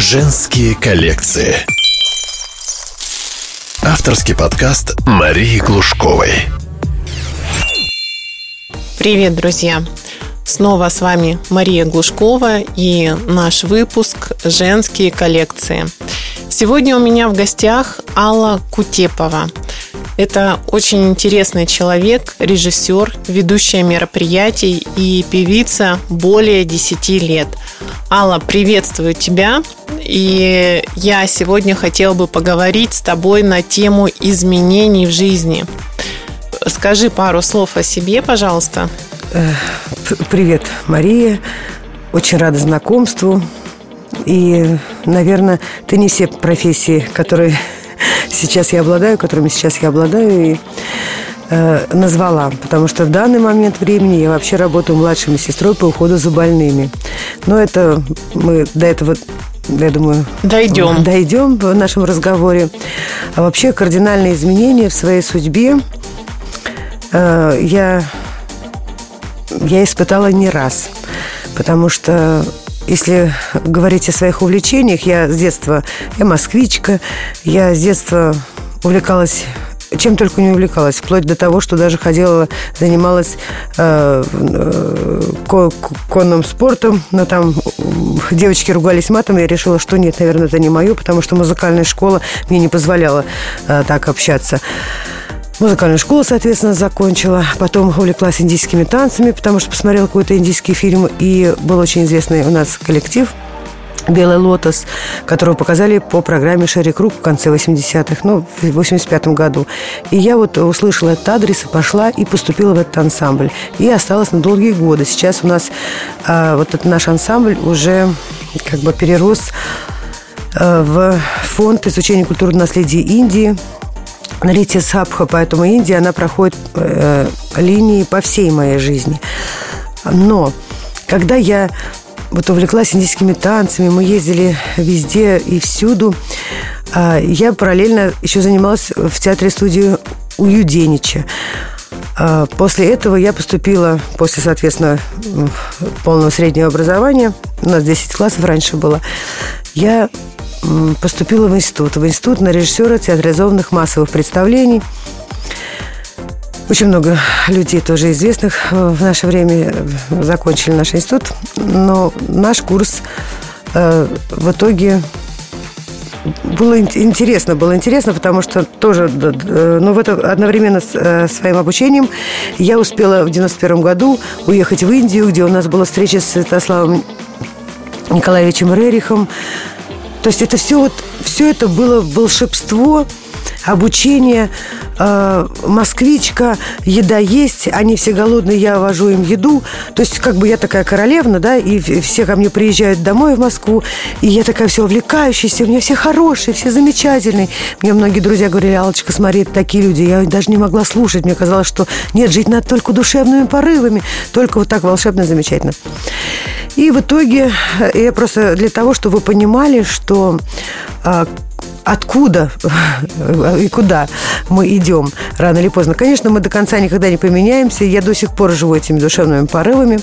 Женские коллекции. Авторский подкаст Марии Глушковой. Привет, друзья! Снова с вами Мария Глушкова и наш выпуск «Женские коллекции». Сегодня у меня в гостях Алла Кутепова. Это очень интересный человек, режиссер, ведущая мероприятий и певица более 10 лет. Алла, приветствую тебя. И я сегодня хотела бы поговорить с тобой на тему изменений в жизни. Скажи пару слов о себе, пожалуйста. Э, привет, Мария. Очень рада знакомству. И, наверное, ты не все профессии, которые сейчас я обладаю, которыми сейчас я обладаю, и э, назвала. Потому что в данный момент времени я вообще работаю младшей сестрой по уходу за больными. Но это мы до этого я думаю, дойдем. Дойдем в нашем разговоре. А вообще кардинальные изменения в своей судьбе э, я, я испытала не раз. Потому что если говорить о своих увлечениях, я с детства, я москвичка, я с детства увлекалась чем только не увлекалась, вплоть до того, что даже ходила, занималась э, э, конным спортом, но там девочки ругались матом, я решила, что нет, наверное, это не мое, потому что музыкальная школа мне не позволяла э, так общаться. Музыкальную школу, соответственно, закончила. Потом увлеклась индийскими танцами, потому что посмотрела какой-то индийский фильм. И был очень известный у нас коллектив – «Белый лотос», которого показали по программе «Шерри Круг» в конце 80-х, ну, в 85-м году. И я вот услышала этот адрес пошла и поступила в этот ансамбль. И осталась на долгие годы. Сейчас у нас а, вот этот наш ансамбль уже как бы перерос а, в фонд изучения культурного наследия Индии, Нарити Сабха, поэтому Индия, она проходит э, линии по всей моей жизни. Но когда я вот увлеклась индийскими танцами, мы ездили везде и всюду. А, я параллельно еще занималась в театре-студии у Юденича. А, после этого я поступила, после, соответственно, полного среднего образования, у нас 10 классов раньше было, я поступила в институт, в институт на режиссера театрализованных массовых представлений – очень много людей тоже известных в наше время закончили наш институт, но наш курс э, в итоге было интересно, было интересно, потому что тоже, ну, в это одновременно с э, своим обучением я успела в 91 году уехать в Индию, где у нас была встреча с Святославом Николаевичем Рерихом. То есть это все вот, все это было волшебство, обучение, э, москвичка, еда есть, они все голодные, я вожу им еду. То есть как бы я такая королевна, да, и все ко мне приезжают домой в Москву, и я такая все увлекающаяся, у меня все хорошие, все замечательные. Мне многие друзья говорили, Аллочка, смотри, это такие люди. Я даже не могла слушать, мне казалось, что нет, жить надо только душевными порывами, только вот так волшебно, замечательно. И в итоге э, я просто для того, чтобы вы понимали, что а, откуда и куда мы идем рано или поздно. Конечно, мы до конца никогда не поменяемся. Я до сих пор живу этими душевными порывами.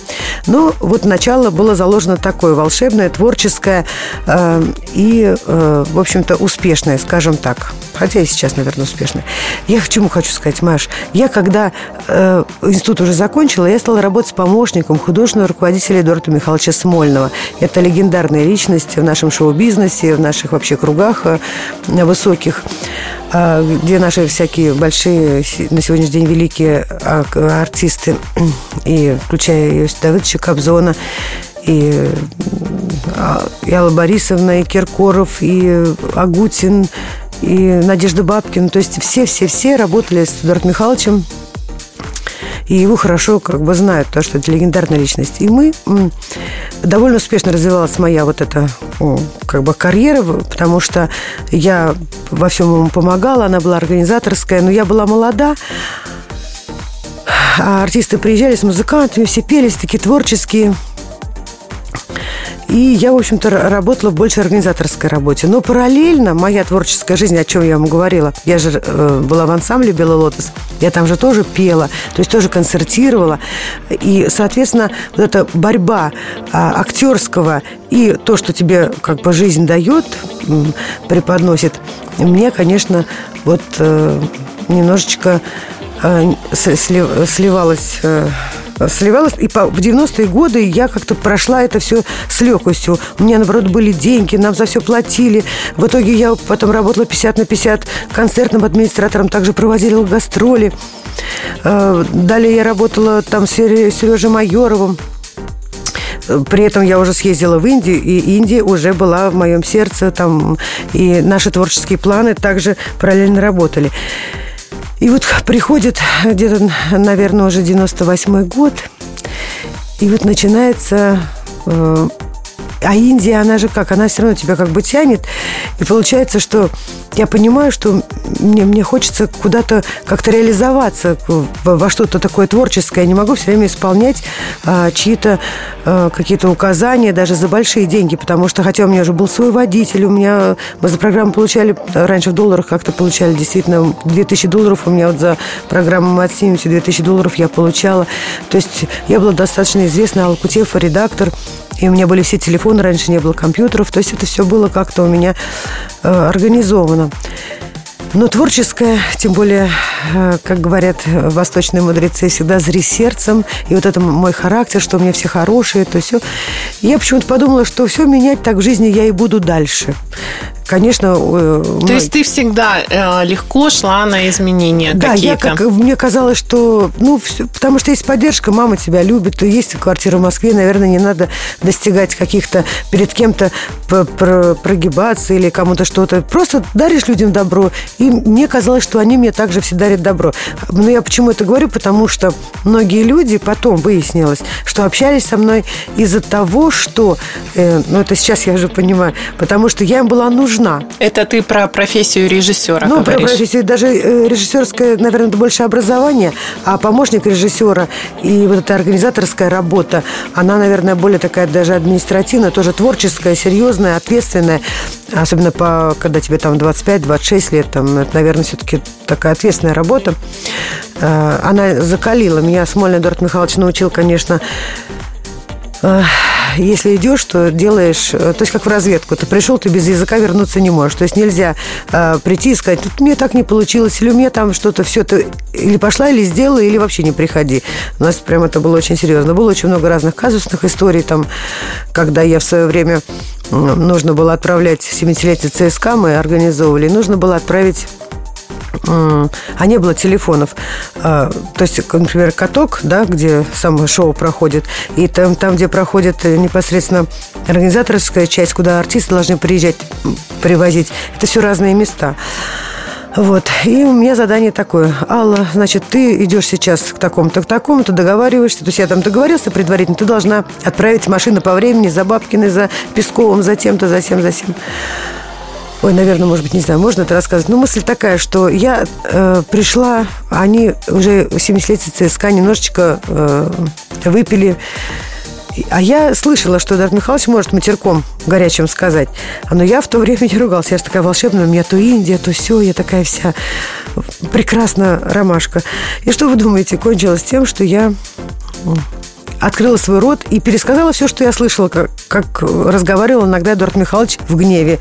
Но вот начало было заложено такое волшебное, творческое э, и, э, в общем-то, успешное, скажем так. Хотя и сейчас, наверное, успешное. Я к чему хочу сказать, Маш? Я, когда э, институт уже закончила, я стала работать с помощником художественного руководителя Эдуарда Михайловича Смольного. Это легендарная личность в нашем шоу-бизнесе, в наших вообще кругах э, высоких, а, где наши всякие большие, на сегодняшний день великие а, артисты, и включая Иосифа Давыдовича Кобзона, и, а, и Борисовна, и Киркоров, и Агутин, и Надежда Бабкина. То есть все-все-все работали с Эдуардом Михайловичем и его хорошо как бы знают, потому что это легендарная личность. И мы довольно успешно развивалась моя вот эта как бы карьера, потому что я во всем ему помогала, она была организаторская, но я была молода, а артисты приезжали с музыкантами, все пелись, такие творческие. И я, в общем-то, работала в большей организаторской работе. Но параллельно моя творческая жизнь, о чем я вам говорила, я же э, была в ансамбле «Белый лотос», я там же тоже пела, то есть тоже концертировала. И, соответственно, вот эта борьба а, актерского и то, что тебе как бы жизнь дает, преподносит, мне, конечно, вот э, немножечко э, сливалось э, сливалась. И в 90-е годы я как-то прошла это все с легкостью. У меня, наоборот, были деньги, нам за все платили. В итоге я потом работала 50 на 50 концертным администратором, также проводила гастроли. Э, далее я работала там с Сережей Майоровым. При этом я уже съездила в Индию, и Индия уже была в моем сердце, там, и наши творческие планы также параллельно работали. И вот приходит где-то, наверное, уже 98 год, и вот начинается... Э, а Индия, она же как? Она все равно тебя как бы тянет. И получается, что я понимаю, что мне, мне хочется куда-то как-то реализоваться во что-то такое творческое. Я не могу все время исполнять а, чьи-то а, какие-то указания, даже за большие деньги, потому что, хотя у меня уже был свой водитель, у меня мы за программу получали, раньше в долларах как-то получали, действительно, 2000 долларов у меня вот за программу мы отснимемся, 2000 долларов я получала. То есть я была достаточно известна, Алла редактор, и у меня были все телефоны, раньше не было компьютеров, то есть это все было как-то у меня организовано. Но творческое, тем более, э, как говорят восточные мудрецы, всегда зри сердцем. И вот это мой характер, что у меня все хорошие, то все. Я почему-то подумала, что все менять так в жизни я и буду дальше конечно... Э, То мы... есть ты всегда э, легко шла на изменения да, какие-то? я как, мне казалось, что... Ну, все, потому что есть поддержка, мама тебя любит, есть квартира в Москве, наверное, не надо достигать каких-то... Перед кем-то прогибаться или кому-то что-то. Просто даришь людям добро. И мне казалось, что они мне также все дарят добро. Но я почему это говорю? Потому что многие люди, потом выяснилось, что общались со мной из-за того, что... Э, ну, это сейчас я уже понимаю. Потому что я им была нужна нужна. Это ты про профессию режиссера Ну, говоришь. про профессию. Даже э, режиссерское, наверное, больше образование, а помощник режиссера и вот эта организаторская работа, она, наверное, более такая даже административная, тоже творческая, серьезная, ответственная. Особенно по, когда тебе там 25-26 лет, там, это, наверное, все-таки такая ответственная работа. Э, она закалила меня. Смольный Эдуард Михайлович научил, конечно, если идешь, то делаешь, э, то есть как в разведку, ты пришел, ты без языка вернуться не можешь. То есть нельзя э, прийти и сказать, тут мне так не получилось, или у меня там что-то все то или пошла, или сделала, или вообще не приходи. У нас прям это было очень серьезно. Было очень много разных казусных историй, там, когда я в свое время нужно было отправлять 70-летие ЦСКА, мы организовывали, нужно было отправить а не было телефонов. А, то есть, например, каток, да, где самое шоу проходит, и там, там, где проходит непосредственно организаторская часть, куда артисты должны приезжать, привозить, это все разные места. Вот. И у меня задание такое. Алла, значит, ты идешь сейчас к такому-то, к такому-то, договариваешься. То есть я там договорился предварительно. Ты должна отправить машину по времени за Бабкиной, за Песковым, за тем-то, за тем, за тем. Ой, наверное, может быть, не знаю, можно это рассказать. Но мысль такая, что я э, пришла, они уже 70-летие ЦСКА немножечко э, выпили. А я слышала, что Эдуард Михайлович может матерком горячим сказать. Но я в то время не ругалась. Я же такая волшебная, у меня то Индия, то все, я такая вся прекрасная ромашка. И что вы думаете, кончилось тем, что я открыла свой рот и пересказала все, что я слышала, как, как разговаривал иногда Эдуард Михайлович в гневе.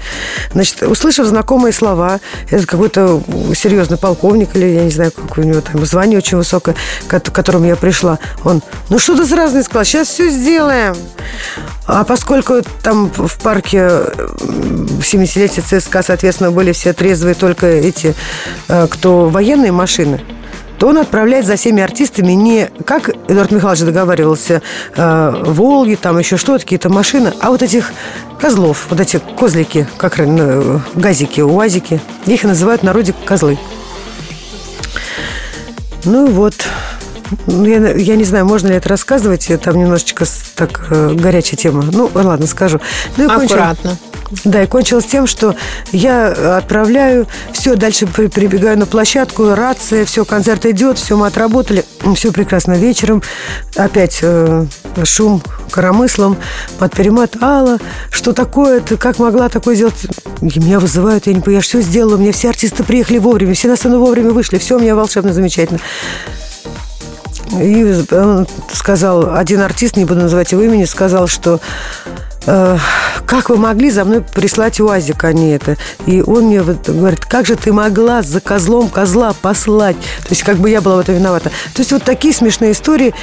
Значит, услышав знакомые слова, это какой-то серьезный полковник или, я не знаю, какое у него там звание очень высокое, к которому я пришла, он, ну что ты не сказал, сейчас все сделаем. А поскольку там в парке 70-летия ЦСКА, соответственно, были все трезвые только эти, э, кто военные машины, то он отправляет за всеми артистами не, как Эдуард Михайлович договаривался, э, Волги, там еще что-то, какие-то машины, а вот этих козлов, вот эти козлики, как э, газики, уазики, их называют в народе козлы. Ну вот, ну, я, я не знаю, можно ли это рассказывать, там немножечко так э, горячая тема. Ну, ладно, скажу. Ну, Аккуратно. Да, и кончилось тем, что я отправляю, все, дальше прибегаю на площадку, рация, все, концерт идет, все, мы отработали, все прекрасно. Вечером опять э, шум коромыслом под перемат. Алла, что такое? Ты как могла такое сделать? И меня вызывают, я не понимаю, я все сделала, меня все артисты приехали вовремя, все на сцену вовремя вышли, все у меня волшебно, замечательно. И он сказал, один артист, не буду называть его имени, сказал, что э, как вы могли за мной прислать УАЗик, а не это? И он мне вот говорит, как же ты могла за козлом козла послать? То есть как бы я была в этом виновата. То есть вот такие смешные истории.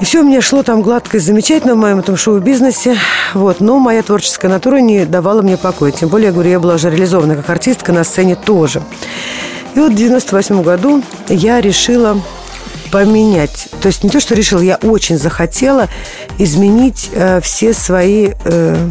И все у меня шло там гладко и замечательно в моем этом шоу-бизнесе. Вот. Но моя творческая натура не давала мне покоя. Тем более, я говорю, я была уже реализована как артистка на сцене тоже. И вот в 98 году я решила поменять. То есть не то, что решила, я очень захотела изменить э, все свои... Э,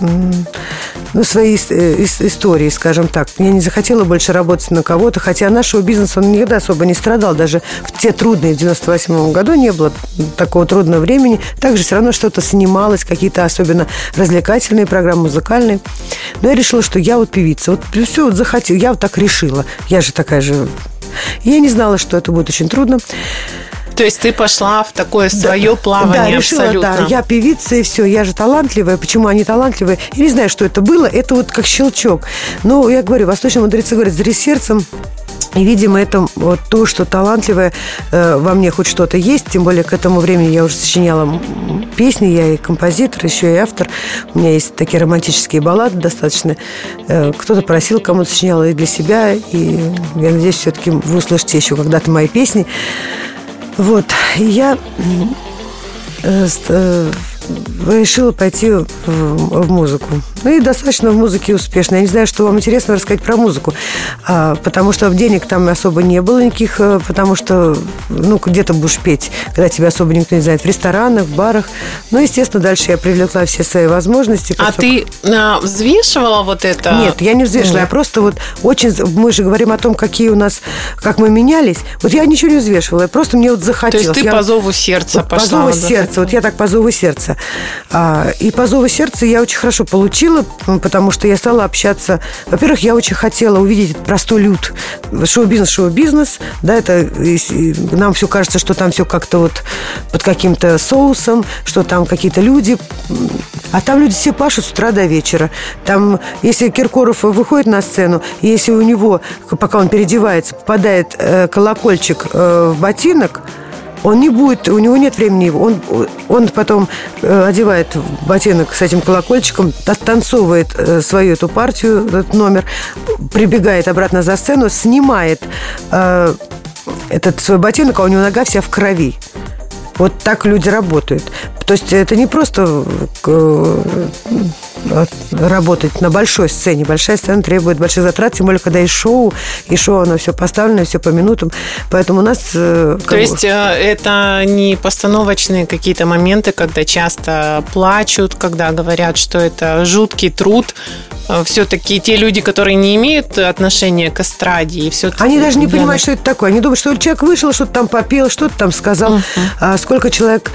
ну, свои э, истории, скажем так. Я не захотела больше работать на кого-то, хотя нашего бизнеса он никогда особо не страдал. Даже в те трудные, в 98 году не было такого трудного времени. Также все равно что-то снималось, какие-то особенно развлекательные программы, музыкальные. Но я решила, что я вот певица. Вот все вот захотела. Я вот так решила. Я же такая же... Я не знала, что это будет очень трудно. То есть ты пошла в такое свое да, плавание да, решила, абсолютно. Да, я певица и все, я же талантливая. Почему они талантливые? Я не знаю, что это было. Это вот как щелчок. Но я говорю, восточные мудрецы говорят, зри сердцем, и, видимо, это вот то, что талантливое э, во мне хоть что-то есть. Тем более к этому времени я уже сочиняла песни, я и композитор, еще и автор. У меня есть такие романтические баллады достаточно. Э, кто-то просил, кому-то сочиняла и для себя. И я надеюсь, все-таки вы услышите еще когда-то мои песни. Вот, и я э, решила пойти в, в музыку. Ну и достаточно в музыке успешно. Я не знаю, что вам интересно рассказать про музыку, а, потому что денег там особо не было никаких, э, потому что, ну, где-то будешь петь, когда тебя особо никто не знает, в ресторанах, в барах. Ну, естественно, дальше я привлекла все свои возможности. А только... ты а, взвешивала вот это? Нет, я не взвешивала, Нет. я просто вот очень, мы же говорим о том, какие у нас, как мы менялись. Вот я ничего не взвешивала, я просто мне вот захотелось. То есть ты я, по зову сердца вот, пошла? По зову сердца, вот я так по зову сердца. А, и по зову сердца я очень хорошо получила, потому что я стала общаться. Во-первых, я очень хотела увидеть простой люд. Шоу-бизнес, шоу-бизнес. Да, это нам все кажется, что там все как-то вот под каким-то соусом, что там какие-то люди. А там люди все пашут с утра до вечера. Там, если Киркоров выходит на сцену, если у него, пока он переодевается, попадает э, колокольчик э, в ботинок, он не будет, у него нет времени, он, он потом э, одевает ботинок с этим колокольчиком, оттанцовывает э, свою эту партию, этот номер, прибегает обратно за сцену, снимает э, этот свой ботинок, а у него нога вся в крови. Вот так люди работают. То есть это не просто работать на большой сцене. Большая сцена требует больших затрат, тем более, когда и шоу, и шоу, оно все поставлено, все по минутам. Поэтому у нас... Э, То есть э, это не постановочные какие-то моменты, когда часто плачут, когда говорят, что это жуткий труд, все-таки те люди, которые не имеют отношения к эстраде, и все Они даже не для... понимают, что это такое. Они думают, что человек вышел, что-то там попел, что-то там сказал, uh-huh. а сколько человек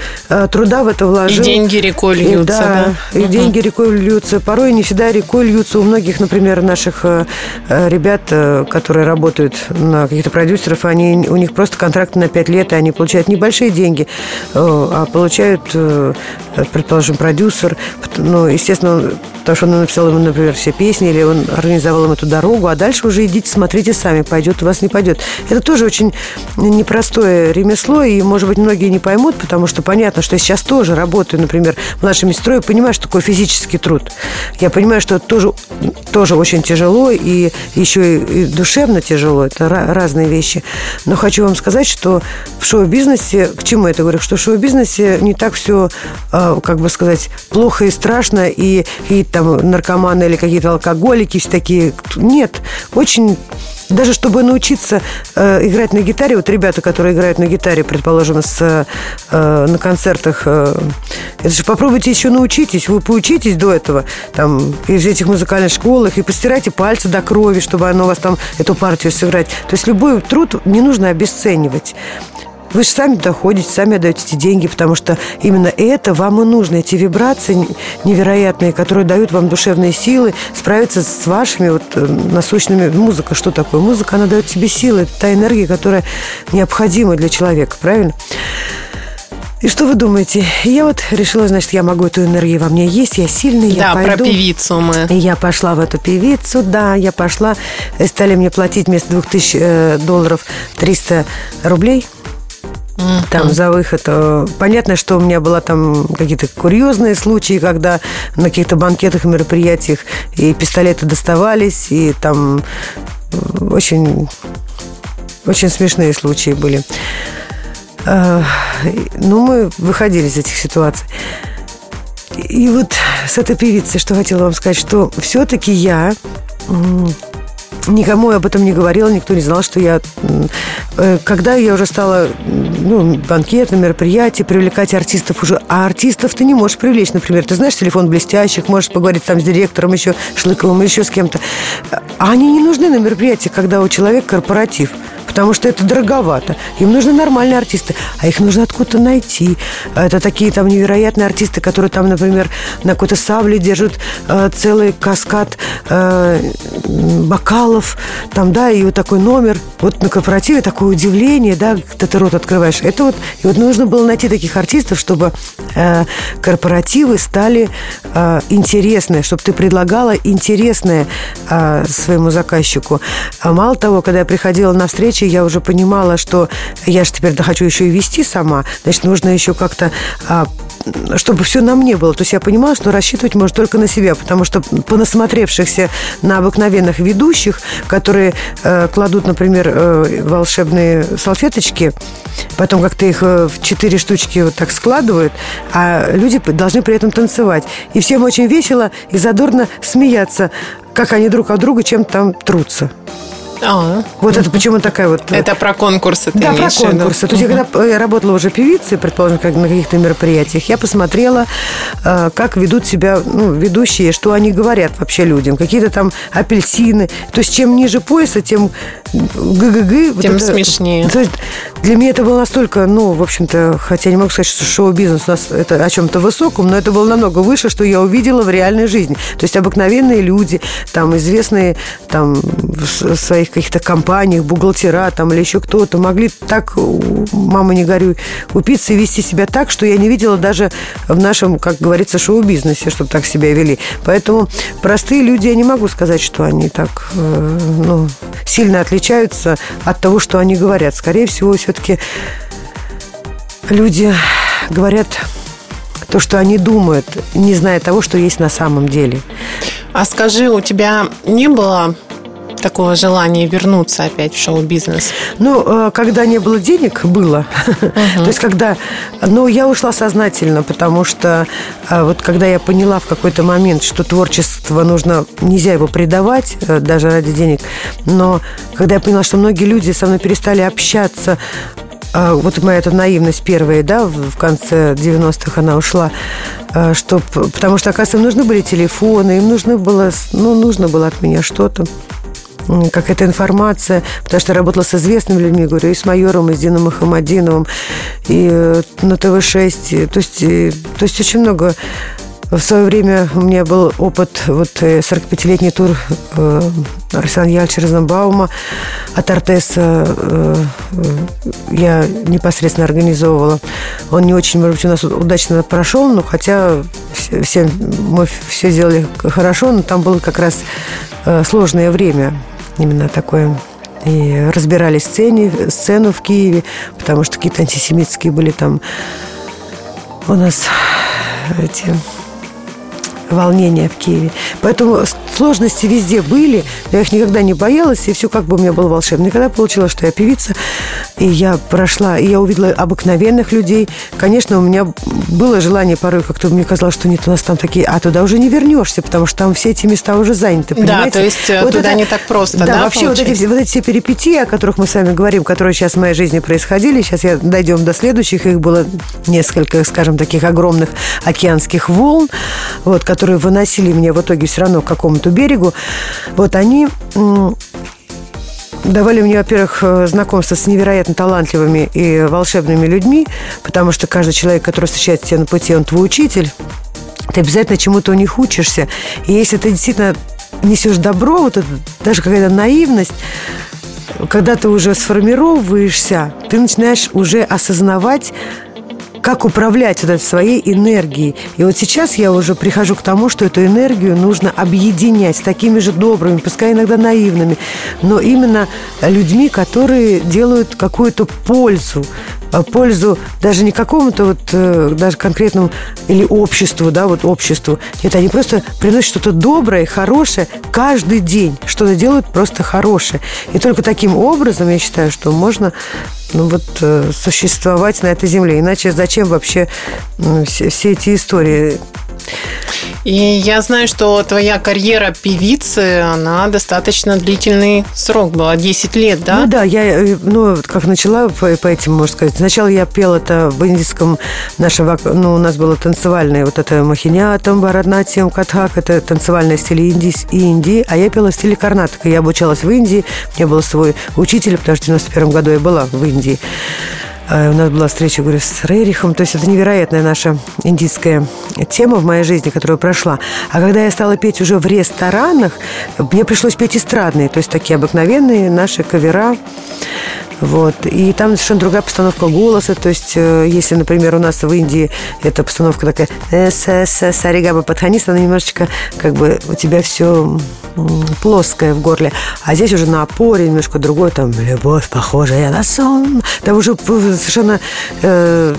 труда в это вложил. И деньги рекой льются. И, да, да? и uh-huh. деньги рекой льются порой не всегда рекой льются. У многих, например, наших э, э, ребят, э, которые работают на каких-то продюсеров, они, у них просто контракт на 5 лет, и они получают небольшие деньги, а получают, предположим, продюсер. Ну, естественно, потому что он написал ему, например, все песни, или он организовал им эту дорогу, а дальше уже идите, смотрите сами, пойдет у вас, не пойдет. Это тоже очень непростое ремесло, и, может быть, многие не поймут, потому что понятно, что я сейчас тоже работаю, например, младшей медсестрой, понимаю, что такое физический труд. Я понимаю, что это тоже, тоже очень тяжело и еще и душевно тяжело. Это разные вещи. Но хочу вам сказать, что в шоу-бизнесе, к чему я это говорю, что в шоу-бизнесе не так все, а, как бы сказать, плохо и страшно, и, и там наркоманы или какие-то алкоголики все такие. Нет, очень даже чтобы научиться э, играть на гитаре, вот ребята, которые играют на гитаре, предположим, с, э, на концертах, э, это же попробуйте еще научитесь, вы поучитесь до этого, там, из этих музыкальных школах, и постирайте пальцы до крови, чтобы оно у вас там, эту партию сыграть. То есть любой труд не нужно обесценивать. Вы же сами доходите, сами отдаете эти деньги, потому что именно это вам и нужно, эти вибрации невероятные, которые дают вам душевные силы справиться с вашими вот э, насущными... Музыка, что такое? Музыка, она дает тебе силы, это та энергия, которая необходима для человека, правильно? И что вы думаете? Я вот решила, значит, я могу эту энергию во мне есть, я сильный, я да, пойду. про певицу мы. Я пошла в эту певицу, да, я пошла. Стали мне платить вместо 2000 э, долларов 300 рублей. Mm-hmm. Там за выход. Э, понятно, что у меня было там какие-то курьезные случаи, когда на каких-то банкетах и мероприятиях и пистолеты доставались, и там э, очень, очень смешные случаи были. Э, ну, мы выходили из этих ситуаций. И вот с этой певицей, что хотела вам сказать, что все-таки я Никому я об этом не говорила, никто не знал, что я... Э, когда я уже стала ну, банкеты, мероприятия, привлекать артистов уже... А артистов ты не можешь привлечь, например. Ты знаешь телефон блестящих, можешь поговорить там с директором еще, Шлыковым, еще с кем-то. А они не нужны на мероприятиях, когда у человека корпоратив потому что это дороговато. Им нужны нормальные артисты, а их нужно откуда-то найти. Это такие там невероятные артисты, которые там, например, на какой-то сабле держат э, целый каскад э, бокалов, там, да, и вот такой номер. Вот на корпоративе такое удивление, да, когда ты рот открываешь. Это вот, и вот нужно было найти таких артистов, чтобы э, корпоративы стали э, интересны, чтобы ты предлагала интересное э, своему заказчику. А мало того, когда я приходила на встречи, случае я уже понимала, что я же теперь хочу еще и вести сама, значит, нужно еще как-то а, чтобы все на мне было. То есть я понимала, что рассчитывать можно только на себя, потому что понасмотревшихся на обыкновенных ведущих, которые э, кладут, например, э, волшебные салфеточки, потом как-то их э, в четыре штучки вот так складывают, а люди должны при этом танцевать. И всем очень весело и задорно смеяться, как они друг от друга чем-то там трутся. А, вот это почему такая вот... Э, это про конкурсы ты Да, про конкурсы. То есть я когда я работала уже певицей, предположим, как на каких-то мероприятиях, я посмотрела, э, как ведут себя ну, ведущие, что они говорят вообще людям. Какие-то там апельсины. То есть чем ниже пояса, тем ГГГ... Тем вот это, смешнее. То есть для меня это было настолько, ну, в общем-то, хотя не могу сказать, что шоу-бизнес у нас это о чем-то высоком, но это было намного выше, что я увидела в реальной жизни. То есть обыкновенные люди, там, известные там в своих каких-то компаниях, бухгалтера там или еще кто-то могли так, мама не горюй, упиться и вести себя так, что я не видела даже в нашем, как говорится, шоу-бизнесе, чтобы так себя вели. Поэтому простые люди, я не могу сказать, что они так э, ну, сильно отличаются от того, что они говорят. Скорее всего, все-таки люди говорят то, что они думают, не зная того, что есть на самом деле. А скажи, у тебя не было такого желания вернуться опять в шоу-бизнес? Ну, э, когда не было денег, было. Угу. То есть, когда... Но я ушла сознательно, потому что э, вот когда я поняла в какой-то момент, что творчество нужно... Нельзя его предавать, э, даже ради денег. Но когда я поняла, что многие люди со мной перестали общаться вот моя эта наивность первая, да, в конце 90-х она ушла, что, потому что, оказывается, им нужны были телефоны, им нужно было, ну, нужно было от меня что-то какая-то информация, потому что я работала с известными людьми, говорю, и с майором, и с Дином Махамадиновым, и э, на ТВ-6, то есть, то есть очень много. В свое время у меня был опыт, вот 45-летний э, тур э, Арсена Яльча Розенбаума от Артеса э, я непосредственно организовывала. Он не очень, может быть, у нас удачно прошел, но хотя все, все, мы все сделали хорошо, но там было как раз э, сложное время именно такое. И разбирали сцене, сцену в Киеве, потому что какие-то антисемитские были там у нас эти волнения в Киеве. Поэтому сложности везде были, я их никогда не боялась, и все как бы у меня было волшебно. И когда получилось, что я певица, и я прошла, и я увидела обыкновенных людей, конечно, у меня было желание порой, как-то мне казалось, что нет, у нас там такие, а туда уже не вернешься, потому что там все эти места уже заняты, понимаете? Да, то есть э, вот туда это, не так просто, да? Да, вообще вот эти, вот эти все перипетии, о которых мы с вами говорим, которые сейчас в моей жизни происходили, сейчас я дойдем до следующих, их было несколько, скажем, таких огромных океанских волн, вот, которые выносили меня в итоге все равно к какому-то берегу, вот они давали мне, во-первых, э, знакомство с невероятно талантливыми и волшебными людьми, потому что каждый человек, который встречается тебе на пути, он твой учитель. Ты обязательно чему-то у них учишься. И если ты действительно несешь добро, вот это, даже какая-то наивность, когда ты уже сформировываешься, ты начинаешь уже осознавать как управлять вот этой своей энергией. И вот сейчас я уже прихожу к тому, что эту энергию нужно объединять с такими же добрыми, пускай иногда наивными, но именно людьми, которые делают какую-то пользу пользу даже не какому-то вот э, даже конкретному или обществу, да, вот обществу. Нет, они просто приносят что-то доброе, хорошее каждый день. Что-то делают просто хорошее. И только таким образом, я считаю, что можно ну вот э, существовать на этой земле. Иначе зачем вообще все эти истории? И я знаю, что твоя карьера певицы, она достаточно длительный срок была, 10 лет, да? Ну да, я, э, ну, как начала по, по этим, можно сказать. Сначала я пела это в индийском нашего, ну, у нас было танцевальное, вот это махинятам, бараднатием, катхак, это танцевальное стиль Индии, Индии, а я пела в стиле карнатика. Я обучалась в Индии, у меня был свой учитель, потому что в 91 году я была в Индии. Э, у нас была встреча, говорю, с Рерихом. То есть это невероятная наша индийская тема в моей жизни, которая прошла. А когда я стала петь уже в ресторанах, мне пришлось петь эстрадные, то есть такие обыкновенные наши кавера. Вот. И там совершенно другая постановка голоса. То есть, э, если, например, у нас в Индии эта постановка такая «Э, «Саригаба подханист», она немножечко как бы у тебя все плоское в горле. А здесь уже на опоре немножко другой, там «Любовь, похожая на сон». Там уже совершенно э,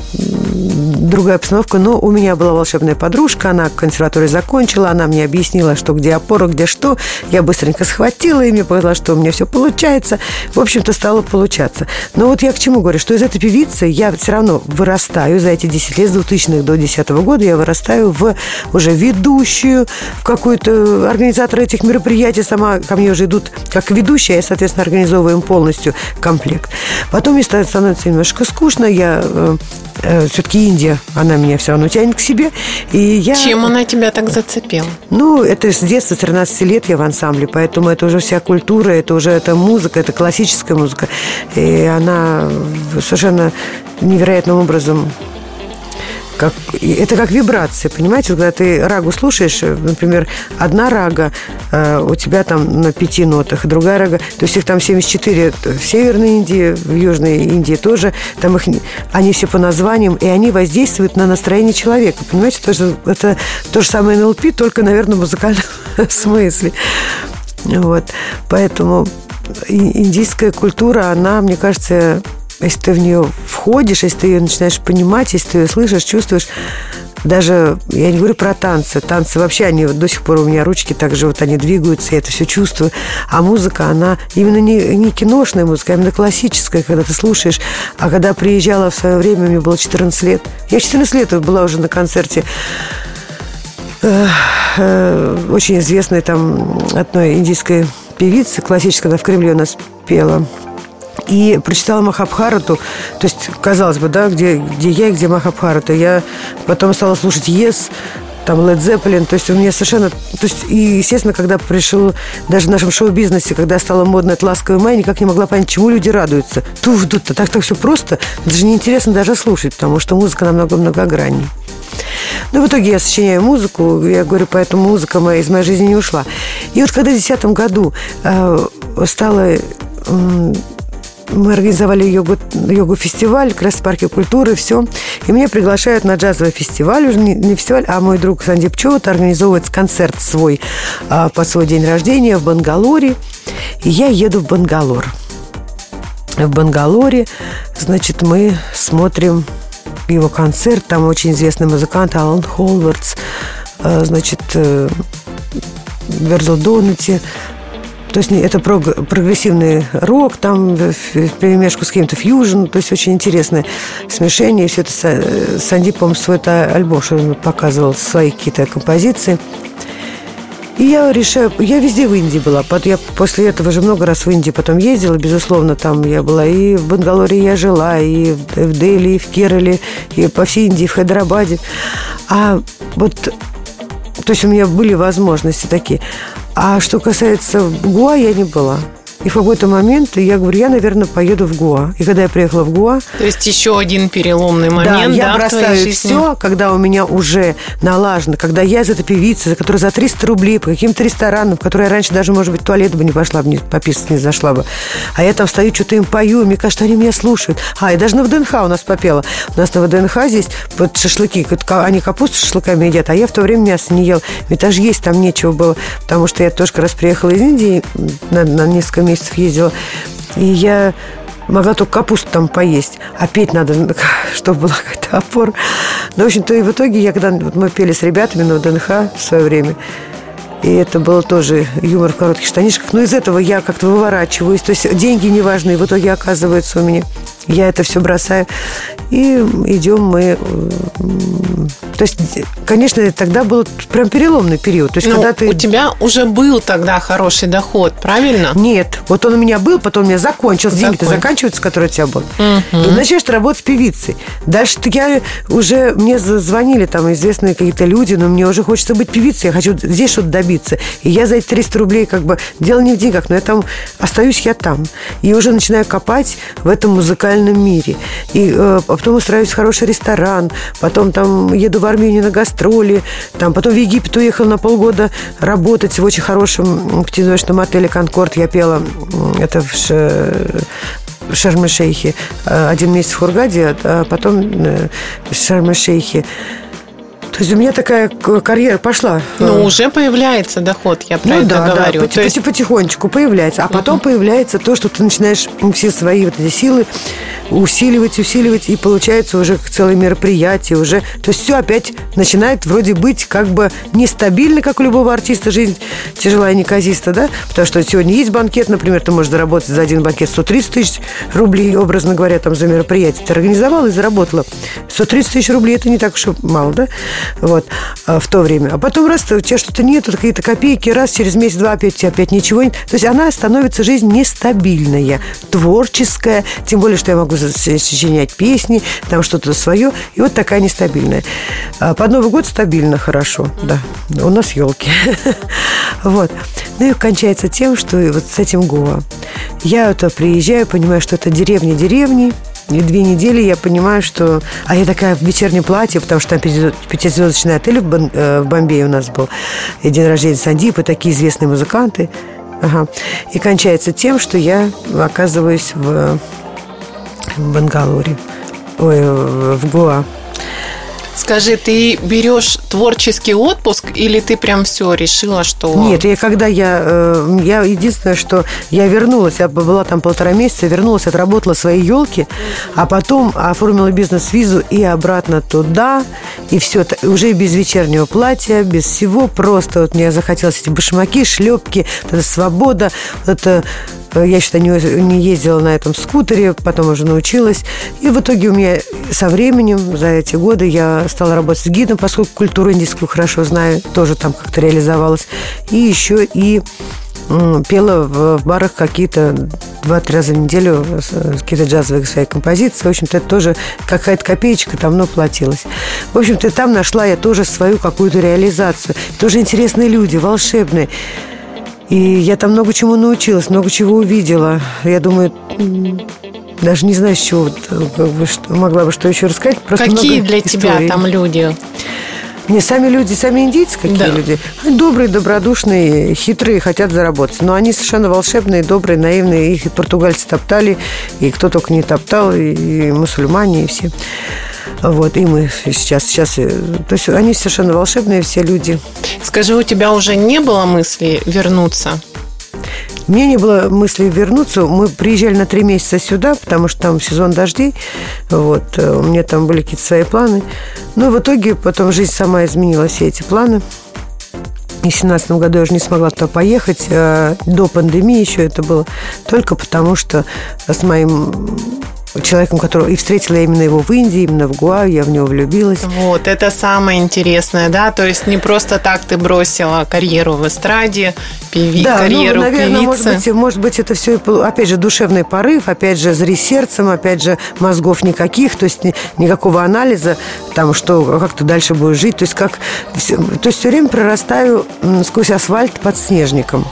другая обстановка. Но у меня была волшебная подружка, она консерваторию закончила, она мне объяснила, что где опора, где что. Я быстренько схватила, и мне показала, что у меня все получается. В общем-то, стало получаться. Но вот я к чему говорю, что из этой певицы я все равно вырастаю за эти 10 лет, с 2000-х до 2010 года я вырастаю в уже ведущую, в какую-то организатор этих мероприятий. Сама ко мне уже идут как ведущая, я, соответственно, организовываю им полностью комплект. Потом мне становится немножко скучно, я э, э, все-таки Индия, она меня все равно тянет к себе. И я... Чем она тебя так зацепила? Ну, это с детства, 13 лет я в ансамбле, поэтому это уже вся культура, это уже это музыка, это классическая музыка. И она совершенно невероятным образом как, это как вибрация, понимаете? Когда ты рагу слушаешь, например, одна рага э, у тебя там на пяти нотах, другая рага, то есть их там 74 в Северной Индии, в Южной Индии тоже, там их, они все по названиям, и они воздействуют на настроение человека, понимаете? То, что это то же самое НЛП, только, наверное, в музыкальном смысле. Вот. Поэтому индийская культура, она, мне кажется, если ты в нее входишь, если ты ее начинаешь понимать, если ты ее слышишь, чувствуешь, даже, я не говорю про танцы, танцы вообще, они до сих пор у меня ручки также вот они двигаются, я это все чувствую. А музыка, она именно не, не киношная музыка, а именно классическая, когда ты слушаешь. А когда приезжала в свое время, мне было 14 лет. Я 14 лет была уже на концерте э, э, очень известной там одной индийской певицы классической, она в Кремле у нас пела и прочитала Махабхарату. То есть, казалось бы, да, где, где я и где Махабхарата. Я потом стала слушать Yes, там Led Zeppelin, то есть у меня совершенно... То есть, и, естественно, когда пришел даже в нашем шоу-бизнесе, когда стало модно это «Ласковый май», никак не могла понять, чему люди радуются. Туф, тут так, так все просто. Это же неинтересно даже слушать, потому что музыка намного многогранней. Ну, в итоге я сочиняю музыку, я говорю, поэтому музыка моя из моей жизни не ушла. И вот когда в 2010 году э, стала мы организовали йогу, йогу-фестиваль как раз в парке культуры, все. И меня приглашают на джазовый фестиваль, уже не, не фестиваль, а мой друг Сандип Чоут организовывает концерт свой а, по свой день рождения в Бангалоре. И я еду в Бангалор. В Бангалоре, значит, мы смотрим его концерт. Там очень известный музыкант Алан Холвардс, а, значит, э, Верзл Донати, то есть это прогрессивный рок, там в перемешку с каким-то фьюжн, то есть очень интересное смешение. Все это Санди, по-моему, свой альбом, что он показывал свои какие-то композиции. И я решаю, я везде в Индии была. Я после этого же много раз в Индии потом ездила, безусловно, там я была и в Бангалоре я жила, и в Дели, и в Керале, и по всей Индии, в Хайдарабаде. А вот, то есть у меня были возможности такие. А что касается Гуа, я не была. И в какой-то момент я говорю, я, наверное, поеду в Гоа. И когда я приехала в Гоа... То есть еще один переломный момент, да, я да, бросаю все, когда у меня уже налажено, когда я из этой певицы, за которую за 300 рублей по каким-то ресторанам, в которые я раньше даже, может быть, в туалет бы не пошла бы, не пописать не зашла бы. А я там стою, что-то им пою, мне кажется, они меня слушают. А, и даже на ВДНХ у нас попела. У нас на ВДНХ здесь под шашлыки, они капусту с шашлыками едят, а я в то время мясо не ел. Ведь даже есть там нечего было, потому что я тоже раз приехала из Индии, на, на несколько месяцев ездила, и я могла только капусту там поесть. А петь надо, чтобы была какая-то опора. Ну, в общем-то, и в итоге я, когда вот мы пели с ребятами на ДНХ в свое время, и это было тоже юмор в коротких штанишках. Но из этого я как-то выворачиваюсь. То есть деньги неважные в итоге оказываются у меня. Я это все бросаю. И идем мы... То есть, конечно, тогда был прям переломный период. То есть, ну, когда ты... у тебя уже был тогда хороший доход, правильно? Нет. Вот он у меня был, потом у меня закончился. Деньги-то заканчиваются, которые у тебя были. Угу. И начинаешь работать певицей. Дальше я уже... Мне звонили там известные какие-то люди, но мне уже хочется быть певицей. Я хочу здесь что-то добиться. И я за эти 300 рублей как бы... Дело не в деньгах, но я там... Остаюсь я там. И уже начинаю копать в этом музыкальном музыкальном мире. И э, потом устраиваюсь в хороший ресторан, потом там еду в Армению на гастроли, там потом в Египет уехал на полгода работать в очень хорошем пятизвездочном отеле «Конкорд». Я пела это в Шарм-Шейхе. Э, один месяц в Хургаде, а потом э, в Шарм-Шейхе. То есть у меня такая карьера пошла. Ну, уже появляется доход, я про ну, это да, говорю. Да, то есть... потихонечку появляется. А потом uh-huh. появляется то, что ты начинаешь все свои вот эти силы усиливать, усиливать, и получается уже целое мероприятие уже. То есть все опять начинает вроде быть как бы нестабильно, как у любого артиста жизнь тяжелая неказиста, да? Потому что сегодня есть банкет, например, ты можешь заработать за один банкет 130 тысяч рублей, образно говоря, там за мероприятие. Ты организовала и заработала. 130 тысяч рублей – это не так уж и мало, да? Вот, а, в то время. А потом раз у тебя что-то нет, какие-то копейки, раз через месяц-два опять у опять ничего нет. То есть она становится жизнь нестабильная, творческая, тем более, что я могу сочинять песни, там что-то свое, и вот такая нестабильная. А под Новый год стабильно, хорошо, да. У нас елки. Вот. Ну и кончается тем, что вот с этим Гоа. Я это приезжаю, понимаю, что это деревня деревни, и две недели я понимаю, что... А я такая в вечернем платье, потому что там пятизвездочный отель в, Бон... Э, в Бомбее у нас был. И день рождения Сандипа, такие известные музыканты. Ага. И кончается тем, что я оказываюсь в, в Бангалоре. Ой, в Гоа. Скажи, ты берешь творческий отпуск или ты прям все решила, что... Нет, я когда я... Э, я единственное, что я вернулась, я была там полтора месяца, вернулась, отработала свои елки, а потом оформила бизнес-визу и обратно туда, и все, уже без вечернего платья, без всего, просто вот мне захотелось эти башмаки, шлепки, вот эта свобода, вот это я что-то не, не ездила на этом скутере, потом уже научилась. И в итоге у меня со временем, за эти годы, я стала работать с гидом, поскольку культуру индийскую хорошо знаю, тоже там как-то реализовалась. И еще и пела в, барах какие-то два-три раза в неделю какие-то джазовые свои композиции. В общем-то, это тоже какая-то копеечка там, ну, платилась. В общем-то, там нашла я тоже свою какую-то реализацию. Тоже интересные люди, волшебные. И я там много чему научилась, много чего увидела. Я думаю, даже не знаю, с чего как бы, что, могла бы что еще рассказать. Просто Какие для историй. тебя там люди? Не, сами люди, сами индийцы какие да. люди. Они добрые, добродушные, хитрые, хотят заработать. Но они совершенно волшебные, добрые, наивные. Их и португальцы топтали, и кто только не топтал, и мусульмане, и все. Вот, и мы сейчас, сейчас, э, то есть они совершенно волшебные все люди. Скажи, у тебя уже не было мысли вернуться? Мне не было мысли вернуться. Мы приезжали на три месяца сюда, потому что там сезон дождей. Вот. Э, у меня там были какие-то свои планы. Но в итоге потом жизнь сама изменила все эти планы. И в 2017 году я уже не смогла туда поехать. Э, до пандемии еще это было. Только потому, что с моим человеком, которого и встретила именно его в Индии, именно в Гуа, я в него влюбилась. Вот, это самое интересное, да, то есть не просто так ты бросила карьеру в эстраде, певи, да, ну, карьеру ну, наверное, певицы. Может быть, может быть, это все, опять же, душевный порыв, опять же, зри сердцем, опять же, мозгов никаких, то есть никакого анализа, там, что, как ты дальше будешь жить, то есть как, то есть все время прорастаю сквозь асфальт под снежником.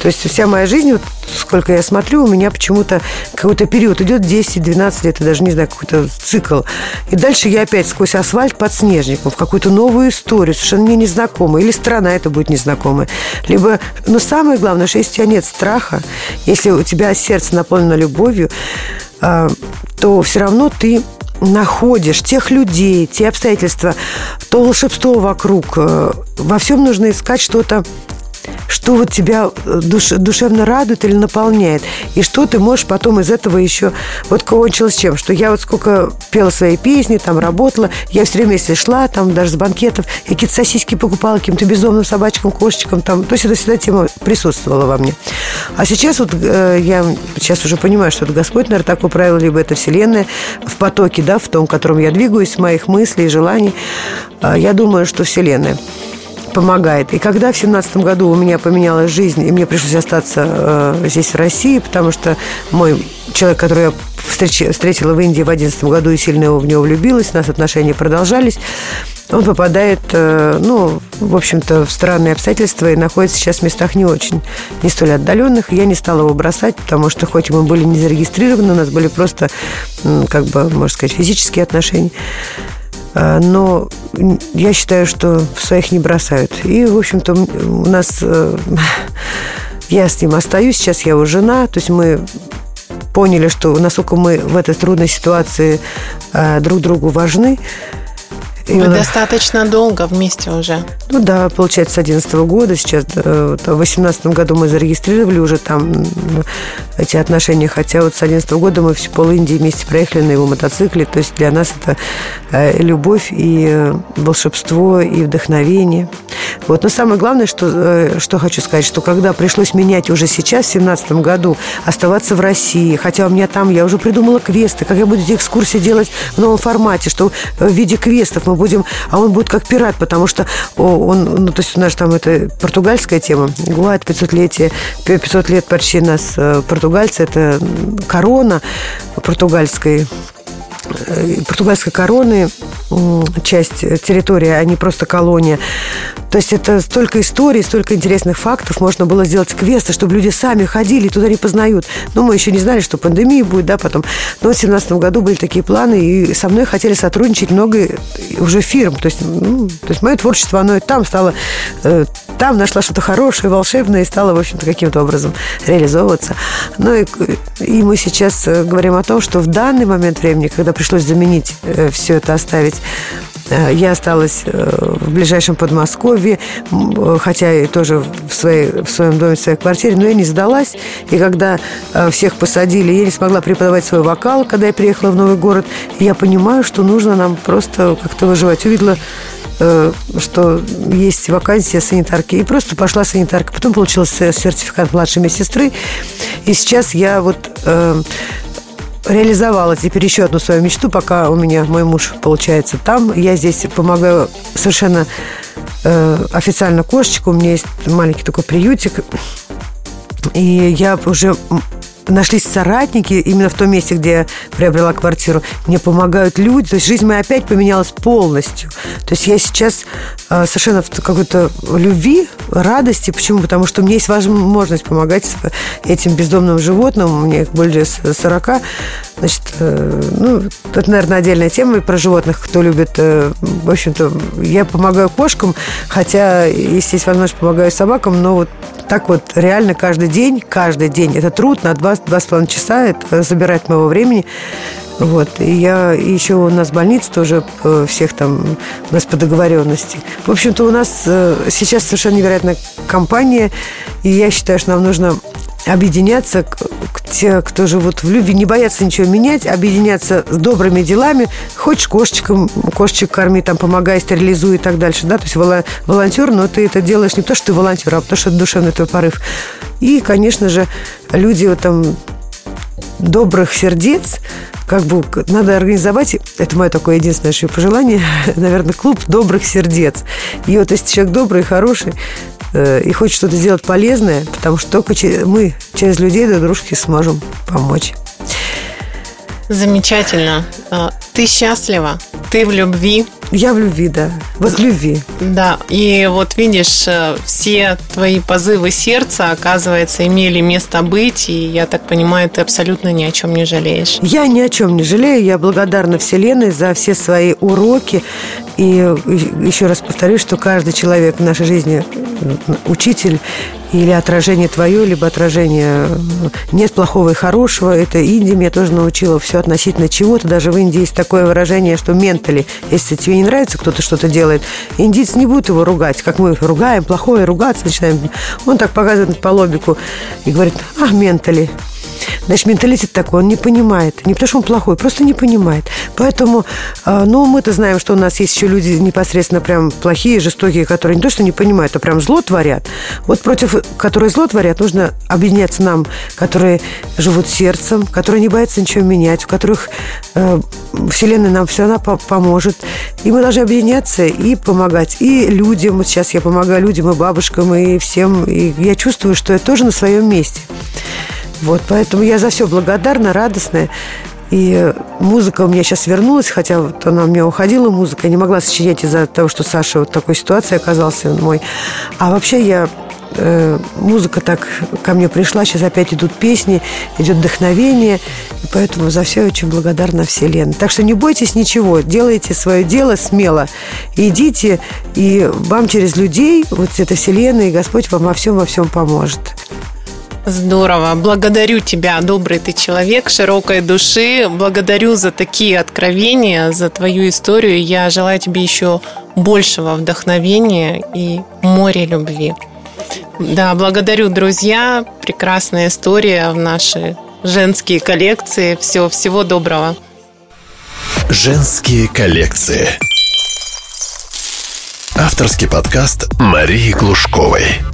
То есть вся моя жизнь, вот сколько я смотрю, у меня почему-то какой-то период идет 10-12 лет, я даже не знаю, какой-то цикл. И дальше я опять сквозь асфальт под снежником в какую-то новую историю, совершенно мне незнакомую. Или страна это будет незнакомая. Либо, но самое главное, что если у тебя нет страха, если у тебя сердце наполнено любовью, а, то все равно ты находишь тех людей, те обстоятельства, то волшебство вокруг. Э, во всем нужно искать что-то что вот тебя э, душ, душевно радует или наполняет, и что ты можешь потом из этого еще... Вот кончилось чем? Что я вот сколько пела свои песни, там работала, я все время, если шла, там даже с банкетов, я какие-то сосиски покупала каким-то безумным собачкам, кошечкам, там, то есть это всегда тема присутствовала во мне. А сейчас вот э, я сейчас уже понимаю, что это Господь, наверное, так управил, либо это Вселенная в потоке, да, в том, в котором я двигаюсь, моих мыслей желаний. Э, я думаю, что Вселенная помогает. И когда в семнадцатом году у меня поменялась жизнь, и мне пришлось остаться э, здесь, в России, потому что мой человек, который я встретила в Индии в одиннадцатом году и сильно в него влюбилась, у нас отношения продолжались, он попадает, э, ну, в общем-то, в странные обстоятельства и находится сейчас в местах не очень, не столь отдаленных. Я не стала его бросать, потому что хоть мы были не зарегистрированы, у нас были просто, как бы, можно сказать, физические отношения. А, но я считаю, что своих не бросают. И, в общем-то, у нас... Э, я с ним остаюсь, сейчас я его жена, то есть мы поняли, что насколько мы в этой трудной ситуации э, друг другу важны. Вы Именно... достаточно долго вместе уже. Ну да, получается, с 2011 года. Сейчас э, в 2018 году мы зарегистрировали уже там эти отношения. Хотя вот с 2011 года мы всю пол Индии вместе проехали на его мотоцикле. То есть для нас это э, любовь и э, волшебство, и вдохновение. Вот. Но самое главное, что, что хочу сказать, что когда пришлось менять уже сейчас, в 2017 году, оставаться в России, хотя у меня там, я уже придумала квесты, как я буду эти экскурсии делать в новом формате, что в виде квестов мы будем, а он будет как пират, потому что он, ну, то есть у нас там это португальская тема, Гуайт 500-летие, 500 лет почти нас э, португальцы, это корона португальской португальской короны часть территории, а не просто колония. То есть это столько историй, столько интересных фактов. Можно было сделать квесты, чтобы люди сами ходили, туда не познают. Но мы еще не знали, что пандемия будет, да, потом. Но в 2017 году были такие планы, и со мной хотели сотрудничать много уже фирм. То есть, ну, то есть мое творчество, оно и там стало, э, там нашла что-то хорошее, волшебное, и стало, в общем-то, каким-то образом реализовываться. Ну и, и мы сейчас э, говорим о том, что в данный момент времени, когда пришлось заменить э, все это, оставить. Э, я осталась э, в ближайшем Подмосковье, хотя и тоже в, своей, в своем доме, в своей квартире, но я не сдалась. И когда всех посадили, я не смогла преподавать свой вокал, когда я приехала в новый город. Я понимаю, что нужно нам просто как-то выживать. Увидела что есть вакансия санитарки. И просто пошла санитарка. Потом получила сертификат младшей медсестры. И сейчас я вот реализовала теперь еще одну свою мечту, пока у меня мой муж получается там. Я здесь помогаю совершенно э, официально кошечку. У меня есть маленький такой приютик. И я уже нашлись соратники именно в том месте, где я приобрела квартиру. Мне помогают люди. То есть жизнь моя опять поменялась полностью. То есть я сейчас э, совершенно в какой-то любви, радости. Почему? Потому что у меня есть возможность помогать этим бездомным животным. Мне их более 40. Значит, э, ну, это, наверное, отдельная тема про животных, кто любит. Э, в общем-то, я помогаю кошкам, хотя, если есть возможность, помогаю собакам, но вот так вот реально каждый день, каждый день. Это труд на два, два с половиной часа, это забирает моего времени. Вот. И я еще у нас больница тоже э, всех там у нас по договоренности. В общем-то, у нас э, сейчас совершенно невероятная компания, и я считаю, что нам нужно объединяться те, кто живут в любви, не боятся ничего менять, объединяться с добрыми делами. Хочешь кошечкам, кошечек корми, там, помогай, стерилизуй и так дальше. Да? То есть волонтер, но ты это делаешь не то, что ты волонтер, а потому что это душевный твой порыв. И, конечно же, люди вот, там добрых сердец, как бы надо организовать, это мое такое единственное еще пожелание, наверное, клуб добрых сердец. И вот если человек добрый, хороший, Э, и хочет что-то сделать полезное, потому что только мы через людей друг дружке сможем помочь. Замечательно. А, ты счастлива, ты в любви, Я в любви, да. Вот в любви. Да, и вот видишь, э, все твои позывы сердца, оказывается, имели место быть, и я так понимаю, ты абсолютно ни о чем не жалеешь. Я ни о чем не жалею, я благодарна Вселенной за все свои уроки. И еще раз повторюсь, что каждый человек в нашей жизни учитель или отражение твое, либо отражение нет плохого и хорошего. Это Индия меня тоже научила все относительно чего-то. Даже в Индии есть такое выражение, что ментали. Если тебе не нравится, кто-то что-то делает, индийцы не будут его ругать, как мы ругаем, плохое ругаться начинаем. Он так показывает по лобику и говорит, а, ментали. Значит, менталитет такой, он не понимает. Не потому, что он плохой, просто не понимает. Поэтому, а, ну, мы-то знаем, что у нас есть еще люди непосредственно прям плохие, жестокие, которые не то, что не понимают, а прям зло творят. Вот против, которые зло творят, нужно объединяться нам, которые живут сердцем, которые не боятся ничего менять, у которых э, Вселенная нам все равно поможет. И мы должны объединяться и помогать. И людям, вот сейчас я помогаю людям, и бабушкам, и всем. И я чувствую, что я тоже на своем месте. Вот, поэтому я за все благодарна, радостная. И музыка у меня сейчас вернулась, хотя вот она у меня уходила, музыка. Я не могла сочинять из-за того, что Саша вот такой ситуации оказался мой. А вообще я э, музыка так ко мне пришла, сейчас опять идут песни, идет вдохновение, и поэтому за все очень благодарна Вселенной. Так что не бойтесь ничего, делайте свое дело смело, идите, и вам через людей, вот эта Вселенная и Господь вам во всем, во всем поможет. Здорово. Благодарю тебя, добрый ты человек, широкой души. Благодарю за такие откровения, за твою историю. Я желаю тебе еще большего вдохновения и море любви. Да, благодарю, друзья. Прекрасная история в нашей женские коллекции. Всего, всего доброго. Женские коллекции. Авторский подкаст Марии Глушковой.